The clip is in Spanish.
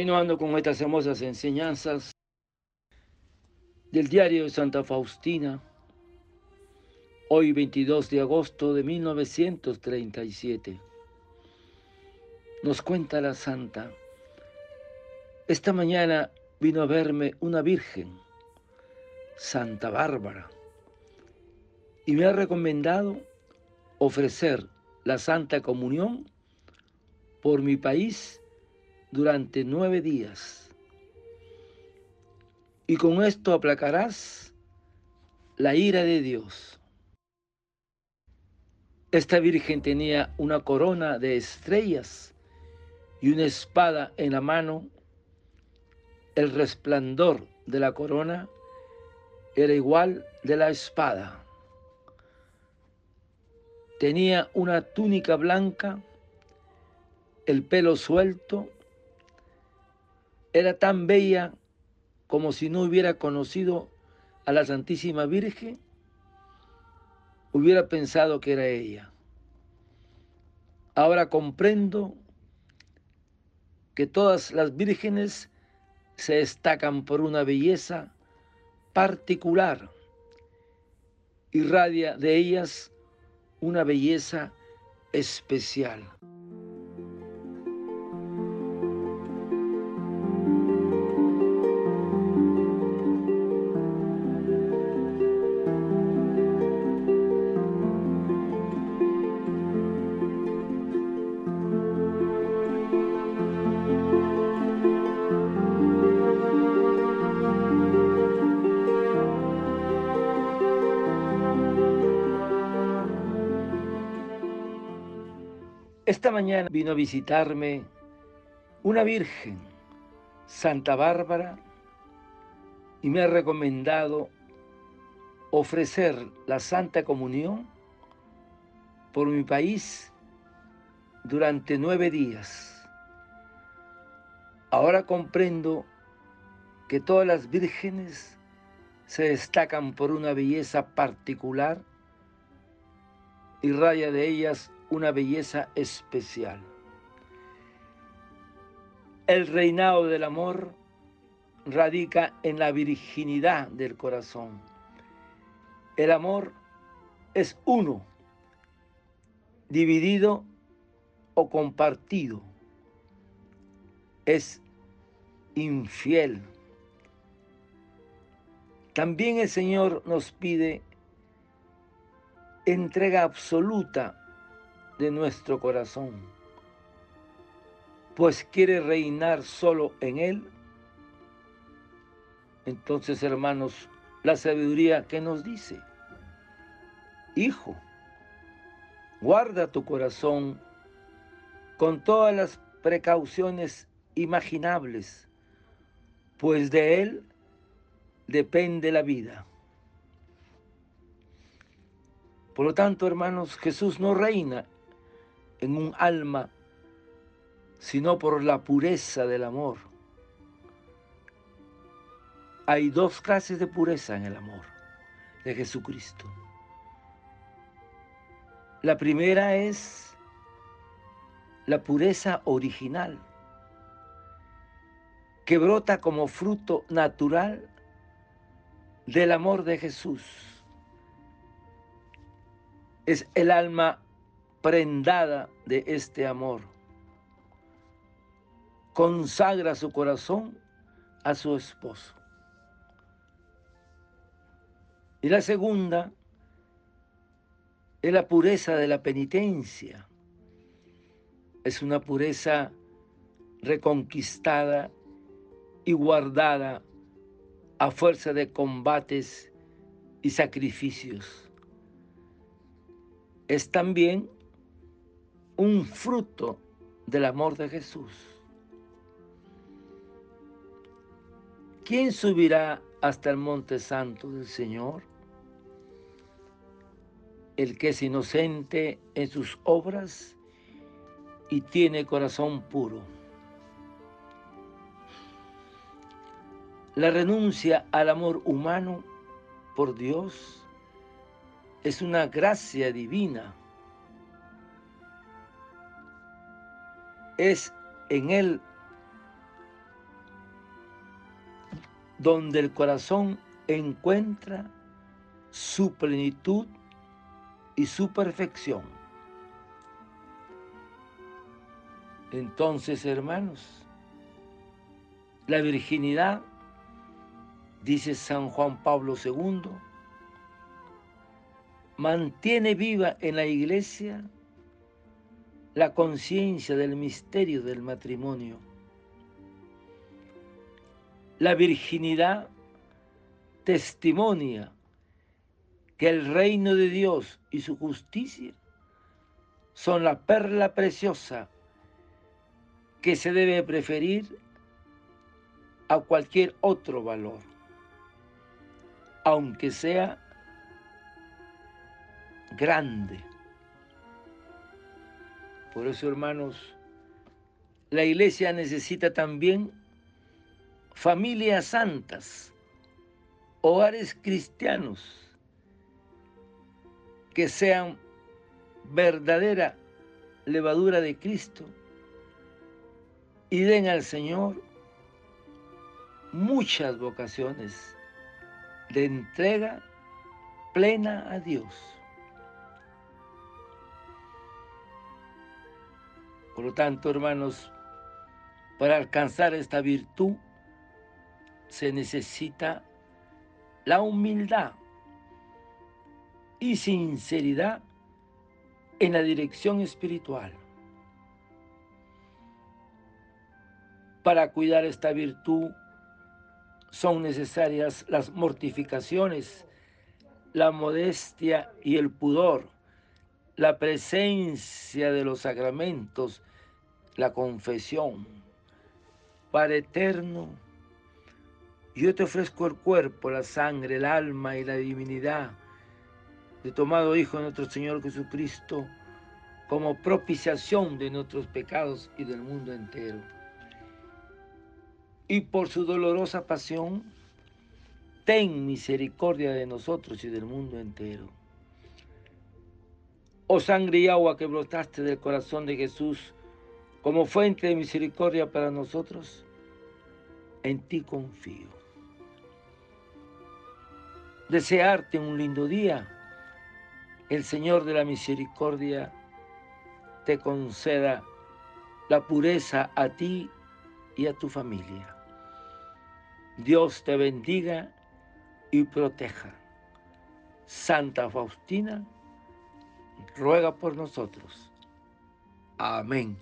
Continuando con estas hermosas enseñanzas del diario de Santa Faustina, hoy 22 de agosto de 1937, nos cuenta la santa, esta mañana vino a verme una virgen, Santa Bárbara, y me ha recomendado ofrecer la Santa Comunión por mi país durante nueve días. Y con esto aplacarás la ira de Dios. Esta virgen tenía una corona de estrellas y una espada en la mano. El resplandor de la corona era igual de la espada. Tenía una túnica blanca, el pelo suelto. Era tan bella como si no hubiera conocido a la Santísima Virgen. Hubiera pensado que era ella. Ahora comprendo que todas las vírgenes se destacan por una belleza particular. Irradia de ellas una belleza especial. Esta mañana vino a visitarme una virgen, Santa Bárbara, y me ha recomendado ofrecer la Santa Comunión por mi país durante nueve días. Ahora comprendo que todas las vírgenes se destacan por una belleza particular y raya de ellas una belleza especial. El reinado del amor radica en la virginidad del corazón. El amor es uno, dividido o compartido. Es infiel. También el Señor nos pide entrega absoluta de nuestro corazón, pues quiere reinar solo en Él. Entonces, hermanos, la sabiduría que nos dice, Hijo, guarda tu corazón con todas las precauciones imaginables, pues de Él depende la vida. Por lo tanto, hermanos, Jesús no reina en un alma, sino por la pureza del amor. Hay dos clases de pureza en el amor de Jesucristo. La primera es la pureza original, que brota como fruto natural del amor de Jesús. Es el alma prendada de este amor. Consagra su corazón a su esposo. Y la segunda es la pureza de la penitencia. Es una pureza reconquistada y guardada a fuerza de combates y sacrificios. Es también un fruto del amor de Jesús. ¿Quién subirá hasta el monte santo del Señor? El que es inocente en sus obras y tiene corazón puro. La renuncia al amor humano por Dios es una gracia divina es en Él donde el corazón encuentra su plenitud y su perfección. Entonces, hermanos, la virginidad, dice San Juan Pablo II, mantiene viva en la iglesia la conciencia del misterio del matrimonio. La virginidad testimonia que el reino de Dios y su justicia son la perla preciosa que se debe preferir a cualquier otro valor, aunque sea grande. Por eso, hermanos, la iglesia necesita también familias santas, hogares cristianos, que sean verdadera levadura de Cristo y den al Señor muchas vocaciones de entrega plena a Dios. Por lo tanto, hermanos, para alcanzar esta virtud se necesita la humildad y sinceridad en la dirección espiritual. Para cuidar esta virtud son necesarias las mortificaciones, la modestia y el pudor, la presencia de los sacramentos, la confesión. Padre eterno, yo te ofrezco el cuerpo, la sangre, el alma y la divinidad de tomado Hijo de nuestro Señor Jesucristo como propiciación de nuestros pecados y del mundo entero. Y por su dolorosa pasión, ten misericordia de nosotros y del mundo entero. Oh sangre y agua que brotaste del corazón de Jesús como fuente de misericordia para nosotros, en ti confío. Desearte un lindo día el Señor de la Misericordia te conceda la pureza a ti y a tu familia. Dios te bendiga y proteja. Santa Faustina, ruega por nosotros. Amén.